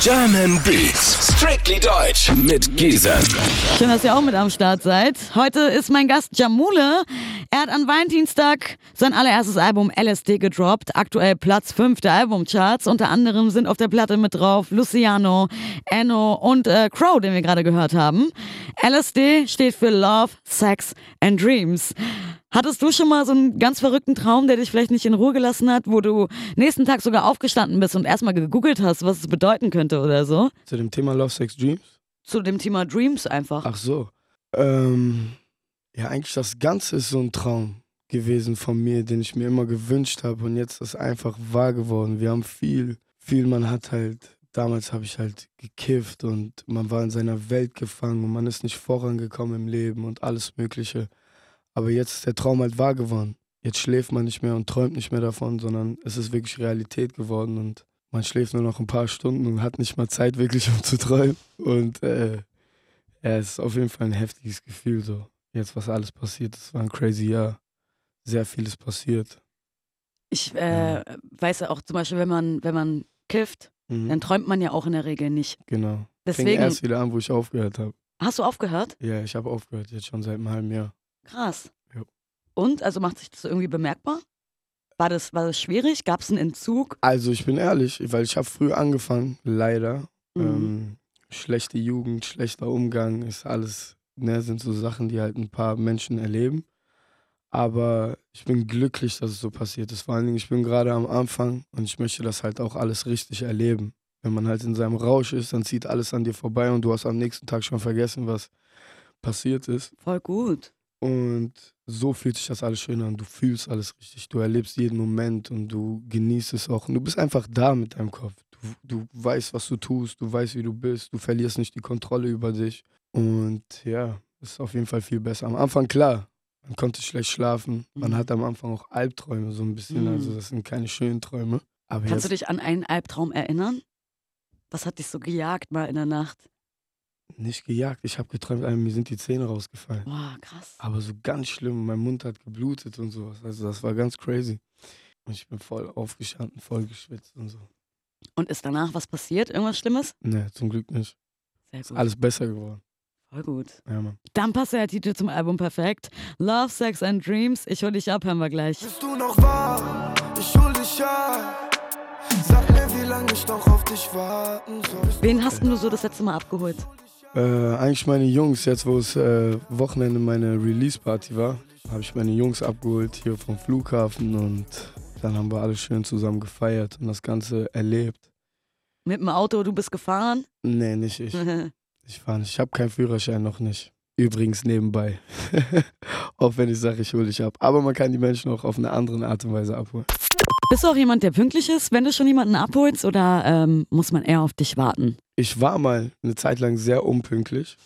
German Beats, strictly deutsch mit Giesen. Schön, dass ihr auch mit am Start seid. Heute ist mein Gast Jamule. Er hat an Valentinstag sein allererstes Album LSD gedroppt. Aktuell Platz 5 der Albumcharts. Unter anderem sind auf der Platte mit drauf Luciano, Enno und äh, Crow, den wir gerade gehört haben. LSD steht für Love, Sex and Dreams. Hattest du schon mal so einen ganz verrückten Traum, der dich vielleicht nicht in Ruhe gelassen hat, wo du nächsten Tag sogar aufgestanden bist und erstmal gegoogelt hast, was es bedeuten könnte oder so? Zu dem Thema Love, Sex, Dreams? Zu dem Thema Dreams einfach. Ach so. Ähm, ja, eigentlich das Ganze ist so ein Traum gewesen von mir, den ich mir immer gewünscht habe und jetzt ist einfach wahr geworden. Wir haben viel, viel, man hat halt, damals habe ich halt gekifft und man war in seiner Welt gefangen und man ist nicht vorangekommen im Leben und alles Mögliche. Aber jetzt ist der Traum halt wahr geworden. Jetzt schläft man nicht mehr und träumt nicht mehr davon, sondern es ist wirklich Realität geworden und man schläft nur noch ein paar Stunden und hat nicht mal Zeit wirklich, um zu träumen. Und äh, ja, es ist auf jeden Fall ein heftiges Gefühl so. Jetzt, was alles passiert, es war ein crazy Jahr. Sehr vieles passiert. Ich äh, weiß ja auch zum Beispiel, wenn man, wenn man kifft, Mhm. dann träumt man ja auch in der Regel nicht. Genau. Fing Deswegen, erst wieder an, wo ich aufgehört habe. hast du aufgehört? Ja, ich habe aufgehört, jetzt schon seit einem halben Jahr. Krass. Ja. Und, also macht sich das irgendwie bemerkbar? War das, war das schwierig? Gab es einen Entzug? Also ich bin ehrlich, weil ich habe früh angefangen, leider. Mhm. Ähm, schlechte Jugend, schlechter Umgang ist alles, ne, sind so Sachen, die halt ein paar Menschen erleben. Aber ich bin glücklich, dass es so passiert ist. Vor allen Dingen, ich bin gerade am Anfang und ich möchte das halt auch alles richtig erleben. Wenn man halt in seinem Rausch ist, dann zieht alles an dir vorbei und du hast am nächsten Tag schon vergessen, was passiert ist. Voll gut. Und so fühlt sich das alles schön an. Du fühlst alles richtig. Du erlebst jeden Moment und du genießt es auch. Und du bist einfach da mit deinem Kopf. Du, du weißt, was du tust. Du weißt, wie du bist. Du verlierst nicht die Kontrolle über dich. Und ja, es ist auf jeden Fall viel besser. Am Anfang, klar, man konnte schlecht schlafen. Man Mhm. hat am Anfang auch Albträume, so ein bisschen. Mhm. Also, das sind keine schönen Träume. Aber Kannst du dich an einen Albtraum erinnern? Was hat dich so gejagt mal in der Nacht? nicht gejagt. Ich habe geträumt, mir sind die Zähne rausgefallen. Boah, krass. Aber so ganz schlimm. Mein Mund hat geblutet und sowas. Also das war ganz crazy. Und ich bin voll aufgestanden, voll geschwitzt und so. Und ist danach was passiert? Irgendwas Schlimmes? Ne, zum Glück nicht. Sehr Ist gut. alles besser geworden. Voll gut. Ja, Mann. Dann passt der Titel zum Album perfekt. Love, Sex and Dreams. Ich hol dich ab, hören wir gleich. Bist du noch wahr? Ich hol dich ab. Sag mir, wie lange ich noch auf dich warten soll. Wen hast du so das letzte Mal abgeholt? Äh, eigentlich meine Jungs, jetzt wo es äh, Wochenende meine Release-Party war, habe ich meine Jungs abgeholt hier vom Flughafen und dann haben wir alle schön zusammen gefeiert und das Ganze erlebt. Mit dem Auto, du bist gefahren? Nee, nicht ich. Ich fahre nicht. Ich habe keinen Führerschein noch nicht. Übrigens nebenbei. auch wenn ich sage, ich hole dich ab. Aber man kann die Menschen auch auf eine andere Art und Weise abholen. Bist du auch jemand, der pünktlich ist, wenn du schon jemanden abholst oder ähm, muss man eher auf dich warten? Ich war mal eine Zeit lang sehr unpünktlich.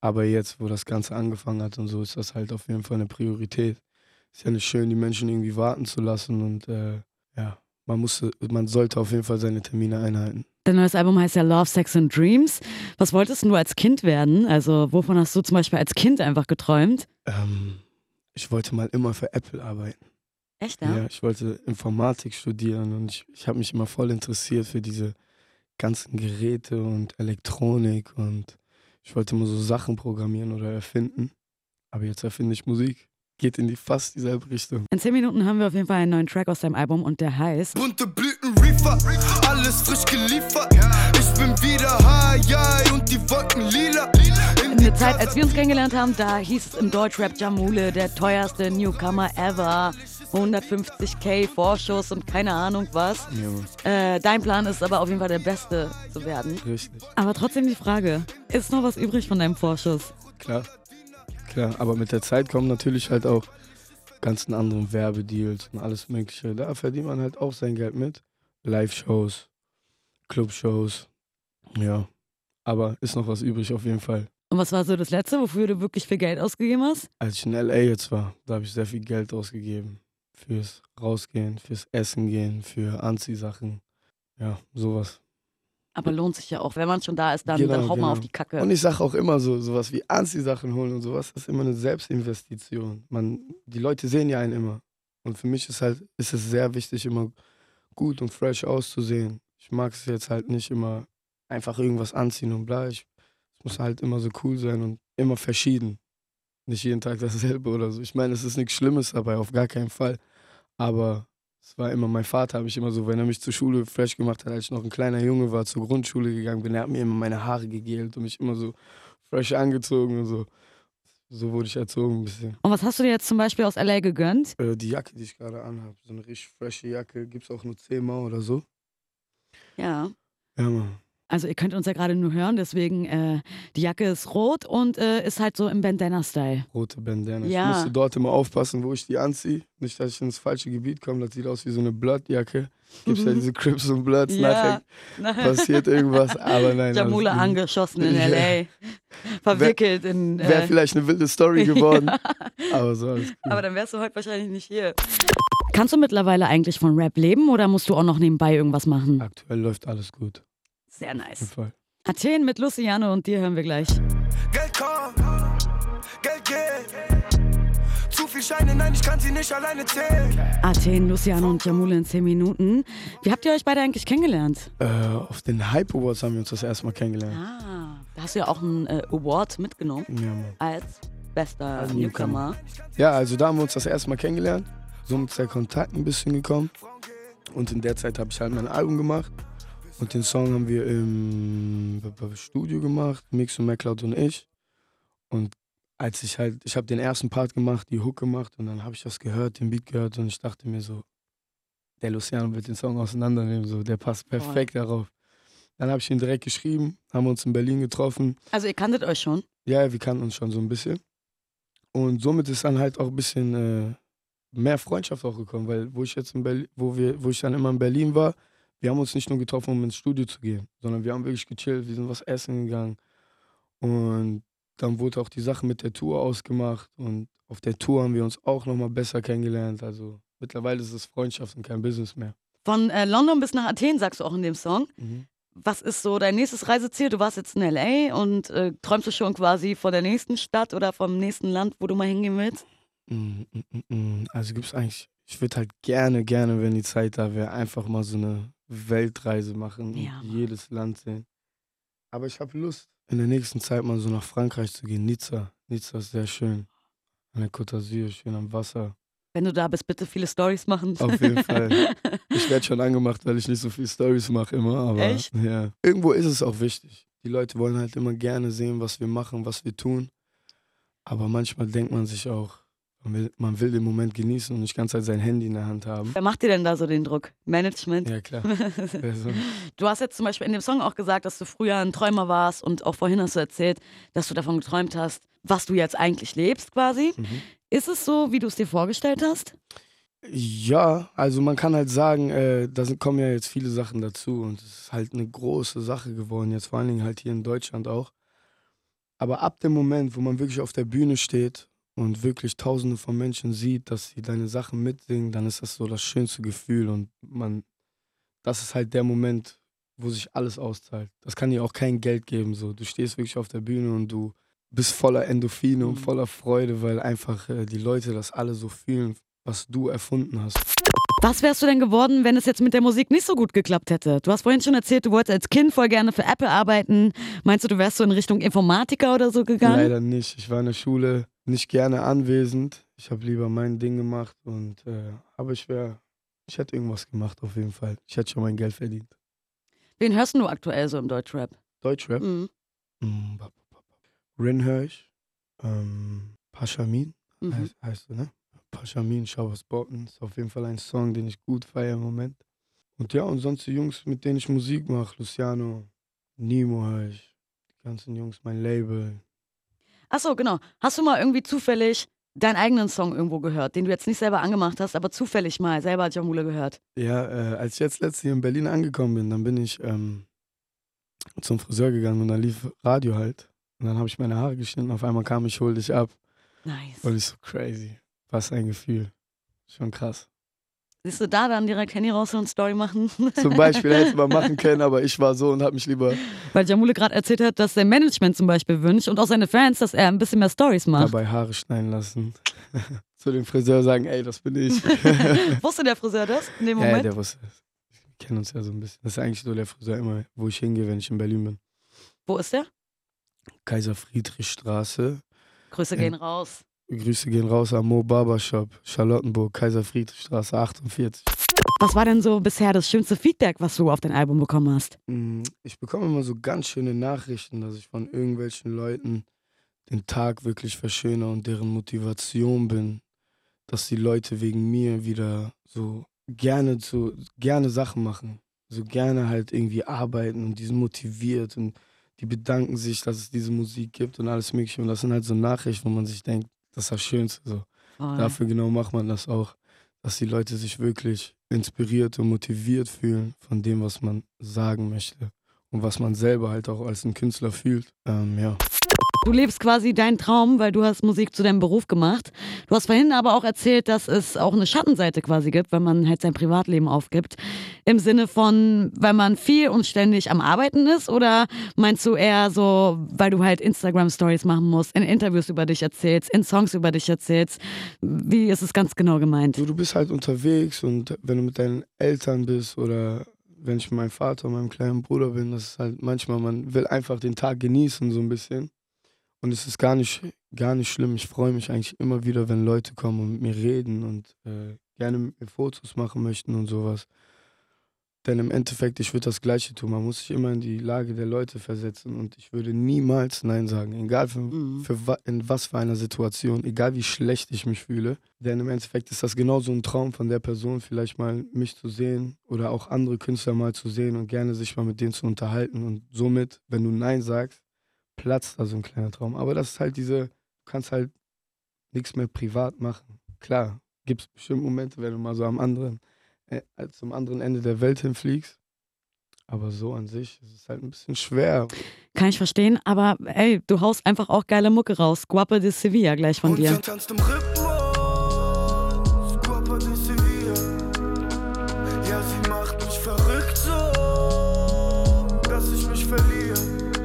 Aber jetzt, wo das Ganze angefangen hat und so, ist das halt auf jeden Fall eine Priorität. Ist ja nicht schön, die Menschen irgendwie warten zu lassen und äh, ja, man, musste, man sollte auf jeden Fall seine Termine einhalten. Dein neues Album heißt ja Love, Sex and Dreams. Was wolltest denn du als Kind werden? Also wovon hast du zum Beispiel als Kind einfach geträumt? Ähm, ich wollte mal immer für Apple arbeiten. Echt, Ja, ich wollte Informatik studieren und ich, ich habe mich immer voll interessiert für diese ganzen Geräte und Elektronik und ich wollte immer so Sachen programmieren oder erfinden. Aber jetzt erfinde ich Musik. Geht in die fast dieselbe Richtung. In zehn Minuten haben wir auf jeden Fall einen neuen Track aus deinem Album und der heißt Bunte Blüten, Reefer, alles frisch geliefert. Ich bin wieder high, und die Wolken lila. In In der Zeit, als wir uns kennengelernt haben, da hieß es im Deutschrap Jamule, der teuerste Newcomer ever. 150k Vorschuss und keine Ahnung was. Ja. Äh, dein Plan ist aber auf jeden Fall der Beste zu werden. richtig. Aber trotzdem die Frage, ist noch was übrig von deinem Vorschuss? Klar. Klar. Aber mit der Zeit kommen natürlich halt auch ganzen anderen Werbedeals und alles Mögliche. Da verdient man halt auch sein Geld mit. Live-Shows, Club-Shows. Ja. Aber ist noch was übrig auf jeden Fall. Und was war so das Letzte, wofür du wirklich viel Geld ausgegeben hast? Als ich in LA jetzt war, da habe ich sehr viel Geld ausgegeben. Fürs Rausgehen, fürs Essen gehen, für Anziehsachen. Ja, sowas. Aber lohnt sich ja auch, wenn man schon da ist, dann, Genau, dann haut man genau. auf die Kacke. Und ich sage auch immer so, sowas wie Anziehsachen holen und sowas, das ist immer eine Selbstinvestition. Man, die Leute sehen ja einen immer. Und für mich ist halt, ist es sehr wichtig, immer gut und fresh auszusehen. Ich mag es jetzt halt nicht immer einfach irgendwas anziehen und bla. Ich, es muss halt immer so cool sein und immer verschieden. Nicht jeden Tag dasselbe oder so. Ich meine, es ist nichts Schlimmes dabei, auf gar keinen Fall. Aber es war immer, mein Vater hat mich immer so, wenn er mich zur Schule fresh gemacht hat, als ich noch ein kleiner Junge war, zur Grundschule gegangen bin, er hat mir immer meine Haare gegelt und mich immer so fresh angezogen und so. So wurde ich erzogen ein bisschen. Und was hast du dir jetzt zum Beispiel aus L.A. gegönnt? Äh, die Jacke, die ich gerade anhabe, so eine richtig frische Jacke, gibt es auch nur zehnmal oder so. Ja. Ja, Mann. Also ihr könnt uns ja gerade nur hören, deswegen äh, die Jacke ist rot und äh, ist halt so im Bandana-Style. Rote Bandana. Ja. Ich musste dort immer aufpassen, wo ich die anziehe. Nicht, dass ich ins falsche Gebiet komme. Das sieht aus wie so eine Bloodjacke. Gibt ja Mhm. diese Crips und Bloods. Ja. Nachher passiert irgendwas. Aber nein. Jamula angeschossen in Ja. L.A. Verwickelt in... Wäre Äh, vielleicht eine wilde Story geworden. Aber so alles gut. aber dann wärst du heute wahrscheinlich nicht hier. Kannst du mittlerweile eigentlich von Rap leben oder musst du auch noch nebenbei irgendwas machen? Aktuell läuft alles gut. Sehr nice. Athen mit Luciano und dir hören wir gleich. Geld kommt, Geld geht. Zu viel Scheine, nein, ich kann sie nicht alleine zählen. Athen, Luciano und Jamule in 10 Minuten. Wie habt ihr euch beide eigentlich kennengelernt? Äh, auf den Hype Awards haben wir uns das erste Mal kennengelernt. Ah, da hast du ja auch einen äh, Award mitgenommen Ja, Mann. als bester Als Newcomer. Ja, also da haben wir uns das erste Mal kennengelernt. Somit ist der Kontakt ein bisschen gekommen. Und in der Zeit habe ich halt mein Album gemacht. Und den Song haben wir im Studio gemacht, Mix und MacLeod und ich. Und als ich halt, ich habe den ersten Part gemacht, die Hook gemacht und dann habe ich das gehört, den Beat gehört und ich dachte mir so, der Luciano wird den Song auseinandernehmen, so, der passt perfekt darauf. Dann habe ich ihn direkt geschrieben, haben uns in Berlin getroffen. Also ihr kanntet euch schon. Ja, wir kannten uns schon so ein bisschen. Und somit ist dann halt auch ein bisschen äh, mehr Freundschaft auch gekommen, weil wo ich jetzt in Berlin, wo wir, wo ich dann immer in Berlin war, wir haben uns nicht nur getroffen, um ins Studio zu gehen, sondern wir haben wirklich gechillt, wir sind was essen gegangen. Und dann wurde auch die Sache mit der Tour ausgemacht und auf der Tour haben wir uns auch nochmal besser kennengelernt. Also mittlerweile ist es Freundschaft und kein Business mehr. Von äh, London bis nach Athen sagst du auch in dem Song. Was ist so dein nächstes Reiseziel? Du warst jetzt in LA und äh, träumst du schon quasi von der nächsten Stadt oder vom nächsten Land, wo du mal hingehen willst? Mm, mm, mm. Also gibt es eigentlich, ich würde halt gerne, gerne, wenn die Zeit da wäre, einfach mal so eine Weltreise machen und Ja, Mann. jedes Land sehen. Aber ich habe Lust, in der nächsten Zeit mal so nach Frankreich zu gehen. Nizza. Nizza ist sehr schön. An der Côte d'Azur, schön am Wasser. Wenn du da bist, bitte viele Stories machen. Auf jeden Fall. Ich werde schon angemacht, weil ich nicht so viel Stories mache immer. Aber Echt? ja. Irgendwo ist es auch wichtig. Die Leute wollen halt immer gerne sehen, was wir machen, was wir tun. Aber manchmal denkt man sich auch, man will, man will den Moment genießen und nicht ganz Zeit sein Handy in der Hand haben. Wer macht dir denn da so den Druck? Management? Ja, klar. Also, Du hast jetzt zum Beispiel in dem Song auch gesagt, dass du früher ein Träumer warst und auch vorhin hast du erzählt, dass du davon geträumt hast, was du jetzt eigentlich lebst quasi. mhm. Ist es so, wie du es dir vorgestellt hast? Ja, also man kann halt sagen, äh, da kommen ja jetzt viele Sachen dazu und es ist halt eine große Sache geworden, jetzt vor allen Dingen halt hier in Deutschland auch. Aber ab dem Moment, wo man wirklich auf der Bühne steht und wirklich tausende von Menschen sieht, dass sie deine Sachen mitsingen, dann ist das so das schönste Gefühl und man, das ist halt der Moment, wo sich alles auszahlt. Das kann dir auch kein Geld geben, so. Du stehst wirklich auf der Bühne und du bist voller Endorphine und Mhm. voller Freude, weil einfach äh, die Leute das alle so fühlen, was du erfunden hast. Was wärst du denn geworden, wenn es jetzt mit der Musik nicht so gut geklappt hätte? Du hast vorhin schon erzählt, du wolltest als Kind voll gerne für Apple arbeiten. Meinst du, du wärst so in Richtung Informatiker oder so gegangen? Leider nicht. Ich war in der Schule nicht gerne anwesend. Ich habe lieber mein Ding gemacht und äh, aber ich wäre, ich hätte irgendwas gemacht auf jeden Fall. Ich hätte schon mein Geld verdient. Wen hörst du aktuell so im Deutschrap? Deutschrap. Mhm. Mm. Rin höre ich. Ähm, Paschamin Mhm. heißt, heißt du, ne? Paschamin, was Botten. Ist auf jeden Fall ein Song, den ich gut feiere im Moment. Und ja, und sonst die Jungs, mit denen ich Musik mache. Luciano, Nemo höre ich. Die ganzen Jungs, mein Label. Achso, genau. Hast du mal irgendwie zufällig deinen eigenen Song irgendwo gehört, den du jetzt nicht selber angemacht hast, aber zufällig mal selber Jamule gehört? Ja, äh, als ich jetzt letztens hier in Berlin angekommen bin, dann bin ich ähm, zum Friseur gegangen und da lief Radio halt. Und dann habe ich meine Haare geschnitten. Auf einmal kam ich, hol dich ab. Nice. Und ich so crazy. Was ein Gefühl. Schon krass. Siehst du da dann direkt Handy raus und Story machen? Zum Beispiel hätte man machen können, aber ich war so und habe mich lieber Weil Jamule gerade erzählt hat, dass sein Management zum Beispiel wünscht und auch seine Fans, dass er ein bisschen mehr Stories macht. dabei Haare schneiden lassen. Zu dem Friseur sagen, ey, das bin ich. Wusste der Friseur das in dem ja, ja, Moment? der wusste es. Wir kennen uns ja so ein bisschen. Das ist eigentlich so der Friseur immer, wo ich hingehe, wenn ich in Berlin bin. Wo ist der? Kaiser Friedrich Straße. Grüße gehen raus. Grüße gehen raus am Mo Barbershop, Charlottenburg, Kaiser Friedrich Straße 48. Was war denn so bisher das schönste Feedback, was du auf dein Album bekommen hast? Mm, Ich bekomme immer so ganz schöne Nachrichten, dass ich von irgendwelchen Leuten den Tag wirklich verschönere und deren Motivation bin, dass die Leute wegen mir wieder so gerne zu gerne Sachen machen, so gerne halt irgendwie arbeiten und die sind motiviert und die bedanken sich, dass es diese Musik gibt und alles mögliche und das sind halt so Nachrichten, wo man sich denkt, das ist das Schönste so. Dafür genau macht man das auch, dass die Leute sich wirklich inspiriert und motiviert fühlen von dem, was man sagen möchte und was man selber halt auch als ein Künstler fühlt. Ähm, ja. Du lebst quasi deinen Traum, weil du hast Musik zu deinem Beruf gemacht. Du hast vorhin aber auch erzählt, dass es auch eine Schattenseite quasi gibt, wenn man halt sein Privatleben aufgibt. Im Sinne von, weil man viel und ständig am Arbeiten ist? Oder meinst du eher so, weil du halt Instagram-Stories machen musst, in Interviews über dich erzählst, in Songs über dich erzählst? Wie ist es ganz genau gemeint? Du, du bist halt unterwegs und wenn du mit deinen Eltern bist oder wenn ich mit meinem Vater und meinem kleinen Bruder bin, das ist halt manchmal, man will einfach den Tag genießen so ein bisschen. Und es ist gar nicht, gar nicht schlimm. Ich freue mich eigentlich immer wieder, wenn Leute kommen und mit mir reden und äh, gerne mit mir Fotos machen möchten und sowas. Denn im Endeffekt, ich würde das Gleiche tun. Man muss sich immer in die Lage der Leute versetzen und ich würde niemals Nein sagen. Egal für, Mhm. für in was für einer Situation, egal wie schlecht ich mich fühle. Denn im Endeffekt ist das genauso ein Traum von der Person, vielleicht mal mich zu sehen oder auch andere Künstler mal zu sehen und gerne sich mal mit denen zu unterhalten. Und somit, wenn du Nein sagst, platzt da so ein kleiner Traum. Aber das ist halt diese, du kannst halt nichts mehr privat machen. Klar, gibt es bestimmt Momente, wenn du mal so am anderen, zum anderen Ende der Welt hinfliegst. Aber so an sich ist es halt ein bisschen schwer. Kann ich verstehen, aber ey, du haust einfach auch geile Mucke raus. Guapa de Sevilla gleich von Und dir. sie tanzt im Rhythmus,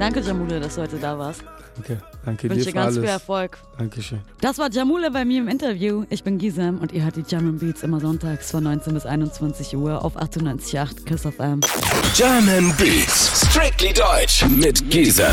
Danke, Jamule, dass du heute da warst. Danke, danke Ich dir wünsche für ganz alles. viel Erfolg. Dankeschön. Das war Jamule bei mir im Interview. Ich bin Gisem und ihr hört die German Beats immer sonntags von 19 bis 21 Uhr auf 98.8 Kiss FM. German Beats. Strictly Deutsch mit Giesen.